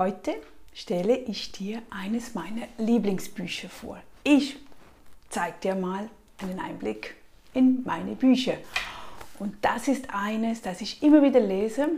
Heute stelle ich dir eines meiner Lieblingsbücher vor. Ich zeige dir mal einen Einblick in meine Bücher. Und das ist eines, das ich immer wieder lese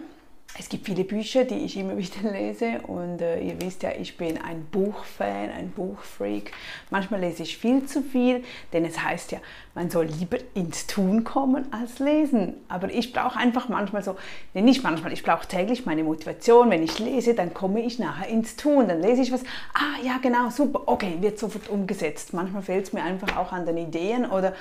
es gibt viele Bücher, die ich immer wieder lese und äh, ihr wisst ja, ich bin ein Buchfan, ein Buchfreak. Manchmal lese ich viel zu viel, denn es heißt ja, man soll lieber ins Tun kommen als lesen. Aber ich brauche einfach manchmal so, nee, nicht manchmal, ich brauche täglich meine Motivation. Wenn ich lese, dann komme ich nachher ins Tun. Dann lese ich was, ah ja genau, super, okay, wird sofort umgesetzt. Manchmal fehlt es mir einfach auch an den Ideen oder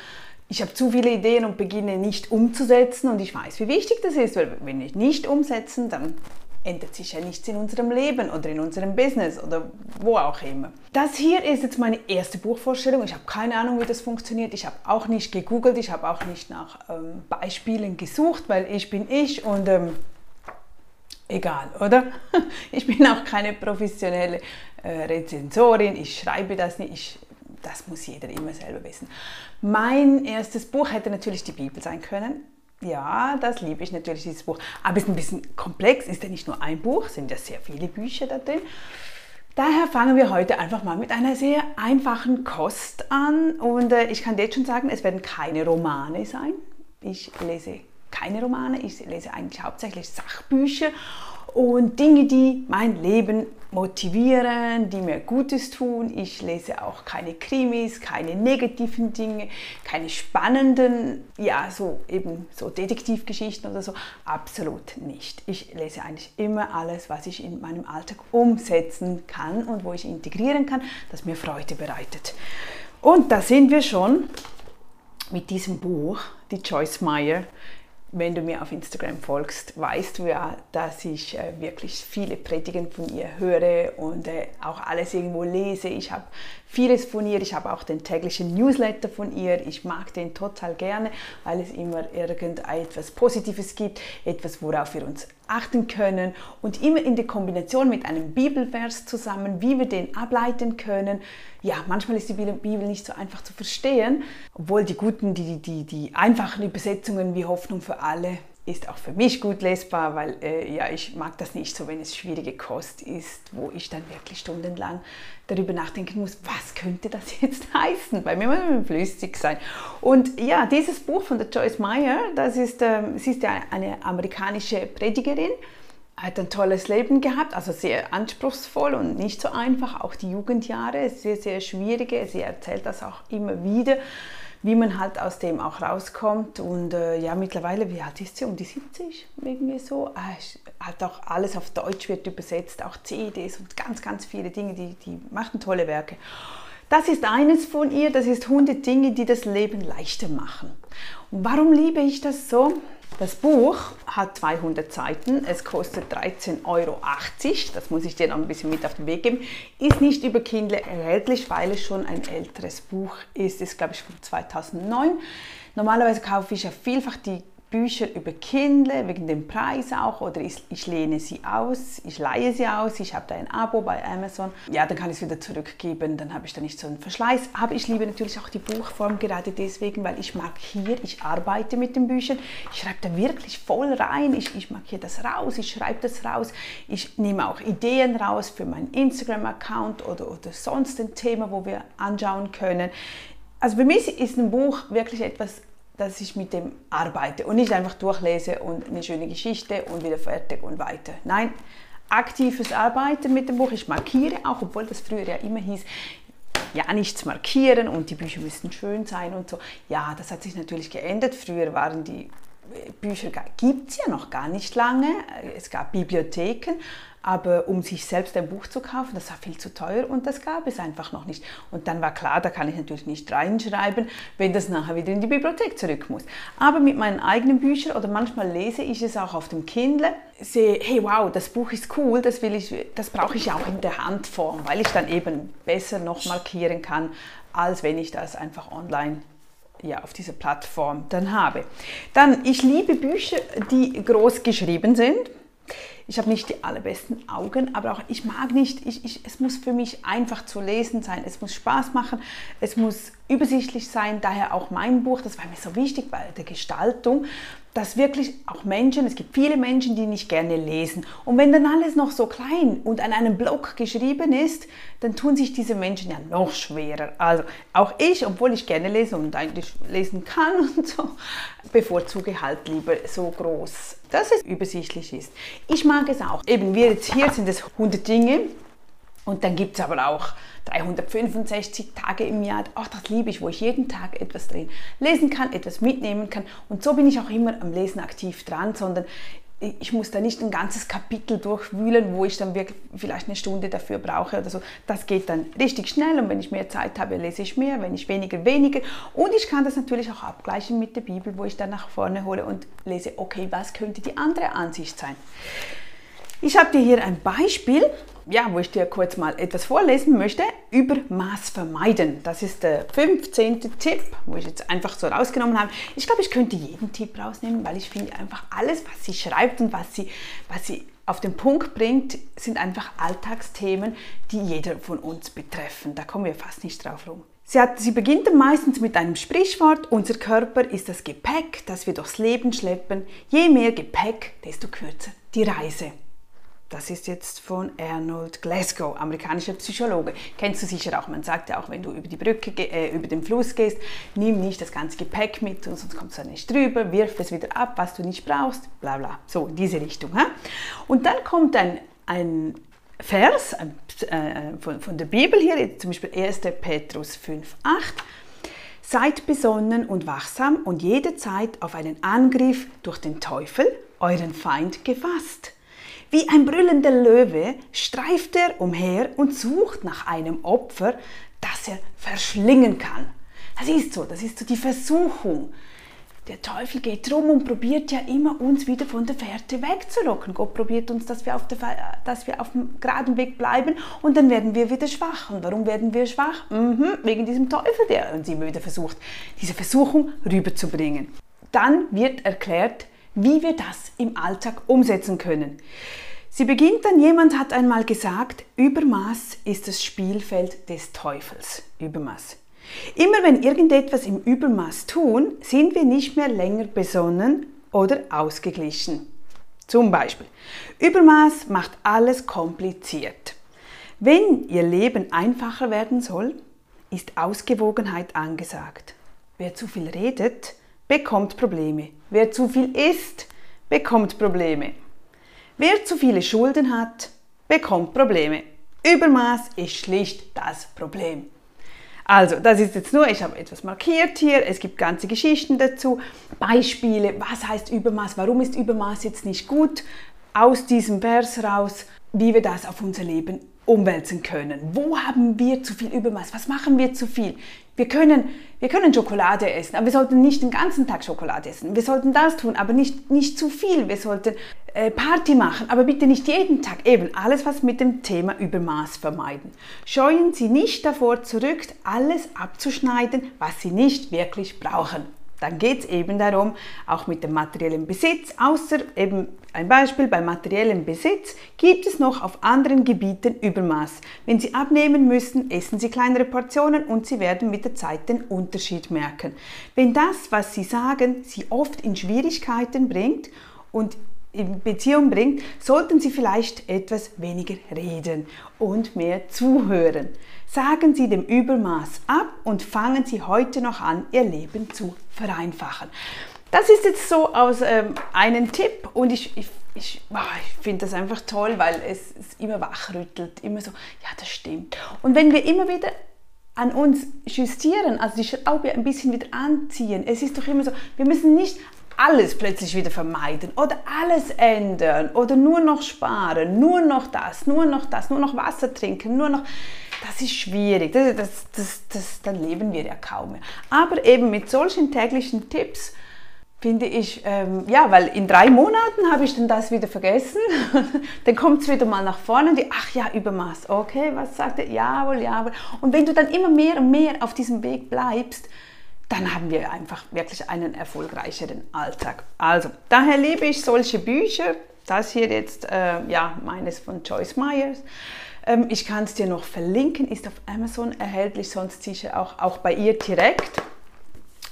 ich habe zu viele Ideen und beginne nicht umzusetzen und ich weiß, wie wichtig das ist, weil wenn wir nicht umsetzen, dann ändert sich ja nichts in unserem Leben oder in unserem Business oder wo auch immer. Das hier ist jetzt meine erste Buchvorstellung. Ich habe keine Ahnung, wie das funktioniert. Ich habe auch nicht gegoogelt, ich habe auch nicht nach ähm, Beispielen gesucht, weil ich bin ich und ähm, egal, oder? Ich bin auch keine professionelle äh, Rezensorin, ich schreibe das nicht, ich das muss jeder immer selber wissen. Mein erstes Buch hätte natürlich die Bibel sein können. Ja, das liebe ich natürlich, dieses Buch. Aber es ist ein bisschen komplex, ist ja nicht nur ein Buch, sind ja sehr viele Bücher da drin. Daher fangen wir heute einfach mal mit einer sehr einfachen Kost an. Und äh, ich kann dir jetzt schon sagen, es werden keine Romane sein. Ich lese keine Romane, ich lese eigentlich hauptsächlich Sachbücher und Dinge, die mein Leben motivieren, die mir Gutes tun. Ich lese auch keine Krimis, keine negativen Dinge, keine spannenden, ja, so eben so Detektivgeschichten oder so. Absolut nicht. Ich lese eigentlich immer alles, was ich in meinem Alltag umsetzen kann und wo ich integrieren kann, das mir Freude bereitet. Und da sind wir schon mit diesem Buch, die Joyce Meyer, wenn du mir auf Instagram folgst, weißt du ja, dass ich äh, wirklich viele Predigen von ihr höre und äh, auch alles irgendwo lese. Ich habe vieles von ihr. Ich habe auch den täglichen Newsletter von ihr. Ich mag den total gerne, weil es immer irgendetwas Positives gibt, etwas, worauf wir uns achten können und immer in der Kombination mit einem Bibelvers zusammen, wie wir den ableiten können. Ja, manchmal ist die Bibel nicht so einfach zu verstehen, obwohl die guten, die, die, die einfachen Übersetzungen wie Hoffnung für alle ist auch für mich gut lesbar, weil äh, ja, ich mag das nicht so, wenn es schwierige Kost ist, wo ich dann wirklich stundenlang darüber nachdenken muss, was könnte das jetzt heißen? Bei mir muss es flüssig sein. Und ja, dieses Buch von der Joyce Meyer, das ist, ähm, sie ist ja eine amerikanische Predigerin, hat ein tolles Leben gehabt, also sehr anspruchsvoll und nicht so einfach, auch die Jugendjahre, sehr, sehr schwierige. Sie erzählt das auch immer wieder wie man halt aus dem auch rauskommt. Und äh, ja, mittlerweile, wie alt ist sie? Um die 70 irgendwie so. Äh, hat auch alles auf Deutsch wird übersetzt, auch CDs und ganz, ganz viele Dinge, die, die machten tolle Werke. Das ist eines von ihr, das ist 100 Dinge, die das Leben leichter machen. Und warum liebe ich das so? Das Buch hat 200 Seiten, es kostet 13,80 Euro, das muss ich dir noch ein bisschen mit auf den Weg geben, ist nicht über Kindle erhältlich, weil es schon ein älteres Buch ist, ist glaube ich von 2009. Normalerweise kaufe ich ja vielfach die Bücher über Kindle, wegen dem Preis auch, oder ich, ich lehne sie aus, ich leihe sie aus, ich habe da ein Abo bei Amazon. Ja, dann kann ich es wieder zurückgeben, dann habe ich da nicht so einen Verschleiß. Aber ich liebe natürlich auch die Buchform gerade deswegen, weil ich mag hier, ich arbeite mit den Büchern, ich schreibe da wirklich voll rein, ich, ich mag hier das raus, ich schreibe das raus, ich nehme auch Ideen raus für meinen Instagram-Account oder, oder sonst ein Thema, wo wir anschauen können. Also für mich ist ein Buch wirklich etwas dass ich mit dem arbeite und nicht einfach durchlese und eine schöne Geschichte und wieder fertig und weiter. Nein, aktives Arbeiten mit dem Buch. Ich markiere auch, obwohl das früher ja immer hieß, ja, nichts markieren und die Bücher müssen schön sein und so. Ja, das hat sich natürlich geändert. Früher waren die Bücher, gibt es ja noch gar nicht lange. Es gab Bibliotheken, aber um sich selbst ein Buch zu kaufen, das war viel zu teuer und das gab es einfach noch nicht. Und dann war klar, da kann ich natürlich nicht reinschreiben, wenn das nachher wieder in die Bibliothek zurück muss. Aber mit meinen eigenen Büchern oder manchmal lese ich es auch auf dem Kindle, sehe, hey wow, das Buch ist cool, das, will ich, das brauche ich auch in der Handform, weil ich dann eben besser noch markieren kann, als wenn ich das einfach online ja, auf dieser Plattform dann habe. Dann, ich liebe Bücher, die groß geschrieben sind. Ich habe nicht die allerbesten Augen, aber auch ich mag nicht, ich, ich, es muss für mich einfach zu lesen sein, es muss Spaß machen, es muss übersichtlich sein, daher auch mein Buch, das war mir so wichtig bei der Gestaltung, dass wirklich auch Menschen, es gibt viele Menschen, die nicht gerne lesen. Und wenn dann alles noch so klein und an einem Block geschrieben ist, dann tun sich diese Menschen ja noch schwerer. Also auch ich, obwohl ich gerne lese und eigentlich lesen kann und so, bevorzuge halt lieber so groß, dass es übersichtlich ist. Ich mag es auch. Eben, wir jetzt hier sind es 100 Dinge und dann gibt es aber auch 365 Tage im Jahr. Ach, das liebe ich, wo ich jeden Tag etwas drin lesen kann, etwas mitnehmen kann. Und so bin ich auch immer am Lesen aktiv dran, sondern ich muss da nicht ein ganzes Kapitel durchwühlen, wo ich dann wirklich vielleicht eine Stunde dafür brauche oder so. Das geht dann richtig schnell und wenn ich mehr Zeit habe, lese ich mehr, wenn ich weniger, weniger. Und ich kann das natürlich auch abgleichen mit der Bibel, wo ich dann nach vorne hole und lese, okay, was könnte die andere Ansicht sein. Ich habe dir hier ein Beispiel, ja, wo ich dir kurz mal etwas vorlesen möchte, über Maß vermeiden. Das ist der 15. Tipp, wo ich jetzt einfach so rausgenommen habe. Ich glaube, ich könnte jeden Tipp rausnehmen, weil ich finde einfach alles, was sie schreibt und was sie, was sie auf den Punkt bringt, sind einfach Alltagsthemen, die jeder von uns betreffen. Da kommen wir fast nicht drauf rum. Sie, hat, sie beginnt meistens mit einem Sprichwort, unser Körper ist das Gepäck, das wir durchs Leben schleppen. Je mehr Gepäck, desto kürzer die Reise. Das ist jetzt von Arnold Glasgow, amerikanischer Psychologe. Kennst du sicher auch. Man sagt ja auch, wenn du über die Brücke, äh, über den Fluss gehst, nimm nicht das ganze Gepäck mit, sonst kommst du nicht drüber, wirf es wieder ab, was du nicht brauchst, bla bla. So, diese Richtung. Hä? Und dann kommt ein, ein Vers äh, von, von der Bibel hier, zum Beispiel 1. Petrus 5, 8. Seid besonnen und wachsam und jederzeit auf einen Angriff durch den Teufel, euren Feind, gefasst wie ein brüllender Löwe streift er umher und sucht nach einem Opfer, das er verschlingen kann. Das ist so, das ist so die Versuchung. Der Teufel geht rum und probiert ja immer uns wieder von der Fährte wegzulocken. Gott probiert uns, dass wir, auf der, dass wir auf dem geraden Weg bleiben und dann werden wir wieder schwach. Und warum werden wir schwach? Mhm, wegen diesem Teufel, der uns immer wieder versucht, diese Versuchung rüberzubringen. Dann wird erklärt, wie wir das im Alltag umsetzen können. Sie beginnt dann, jemand hat einmal gesagt, Übermaß ist das Spielfeld des Teufels. Übermaß. Immer wenn irgendetwas im Übermaß tun, sind wir nicht mehr länger besonnen oder ausgeglichen. Zum Beispiel, Übermaß macht alles kompliziert. Wenn Ihr Leben einfacher werden soll, ist Ausgewogenheit angesagt. Wer zu viel redet, bekommt Probleme. Wer zu viel isst, bekommt Probleme. Wer zu viele Schulden hat, bekommt Probleme. Übermaß ist schlicht das Problem. Also, das ist jetzt nur, ich habe etwas markiert hier, es gibt ganze Geschichten dazu, Beispiele, was heißt Übermaß, warum ist Übermaß jetzt nicht gut, aus diesem Vers raus, wie wir das auf unser Leben umwälzen können. Wo haben wir zu viel Übermaß? Was machen wir zu viel? Wir können, wir können Schokolade essen, aber wir sollten nicht den ganzen Tag Schokolade essen. Wir sollten das tun, aber nicht, nicht zu viel. Wir sollten äh, Party machen, aber bitte nicht jeden Tag. Eben alles, was mit dem Thema Übermaß vermeiden. Scheuen Sie nicht davor zurück, alles abzuschneiden, was Sie nicht wirklich brauchen dann geht es eben darum, auch mit dem materiellen Besitz, außer eben ein Beispiel, bei materiellem Besitz gibt es noch auf anderen Gebieten Übermaß. Wenn Sie abnehmen müssen, essen Sie kleinere Portionen und Sie werden mit der Zeit den Unterschied merken. Wenn das, was Sie sagen, Sie oft in Schwierigkeiten bringt und in Beziehung bringt, sollten Sie vielleicht etwas weniger reden und mehr zuhören. Sagen Sie dem Übermaß ab und fangen Sie heute noch an, Ihr Leben zu vereinfachen. Das ist jetzt so aus ähm, einem Tipp und ich, ich, ich, ich finde das einfach toll, weil es, es immer wachrüttelt, immer so, ja, das stimmt. Und wenn wir immer wieder an uns justieren, also die Schraube ein bisschen wieder anziehen. Es ist doch immer so, wir müssen nicht alles plötzlich wieder vermeiden oder alles ändern oder nur noch sparen, nur noch das, nur noch das, nur noch Wasser trinken, nur noch. Das ist schwierig, das, das, das, das, dann leben wir ja kaum mehr. Aber eben mit solchen täglichen Tipps finde ich, ähm, ja, weil in drei Monaten habe ich dann das wieder vergessen. dann kommt es wieder mal nach vorne und die, ach ja, Übermaß, okay, was sagt er? Jawohl, jawohl. Und wenn du dann immer mehr und mehr auf diesem Weg bleibst, dann haben wir einfach wirklich einen erfolgreicheren Alltag. Also, daher liebe ich solche Bücher. Das hier jetzt, äh, ja, meines von Joyce Myers. Ähm, ich kann es dir noch verlinken, ist auf Amazon erhältlich, sonst sicher auch, auch bei ihr direkt.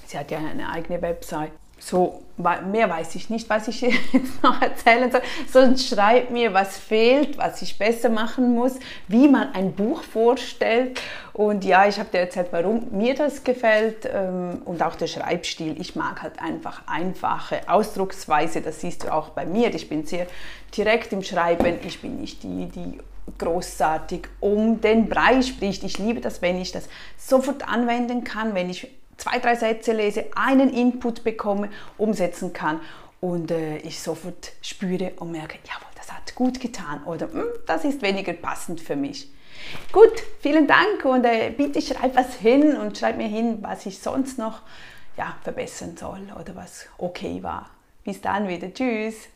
Sie hat ja eine eigene Website. So, mehr weiß ich nicht, was ich jetzt noch erzählen soll. Sonst schreibt mir, was fehlt, was ich besser machen muss, wie man ein Buch vorstellt. Und ja, ich habe dir erzählt, warum mir das gefällt ähm, und auch der Schreibstil. Ich mag halt einfach einfache Ausdrucksweise. Das siehst du auch bei mir. Ich bin sehr direkt im Schreiben. Ich bin nicht die, die großartig um den Brei spricht. Ich liebe das, wenn ich das sofort anwenden kann, wenn ich zwei, drei Sätze lese, einen Input bekomme, umsetzen kann und äh, ich sofort spüre und merke, jawohl, das hat gut getan oder hm, das ist weniger passend für mich. Gut, vielen Dank und äh, bitte schreib was hin und schreib mir hin, was ich sonst noch ja, verbessern soll oder was okay war. Bis dann wieder. Tschüss.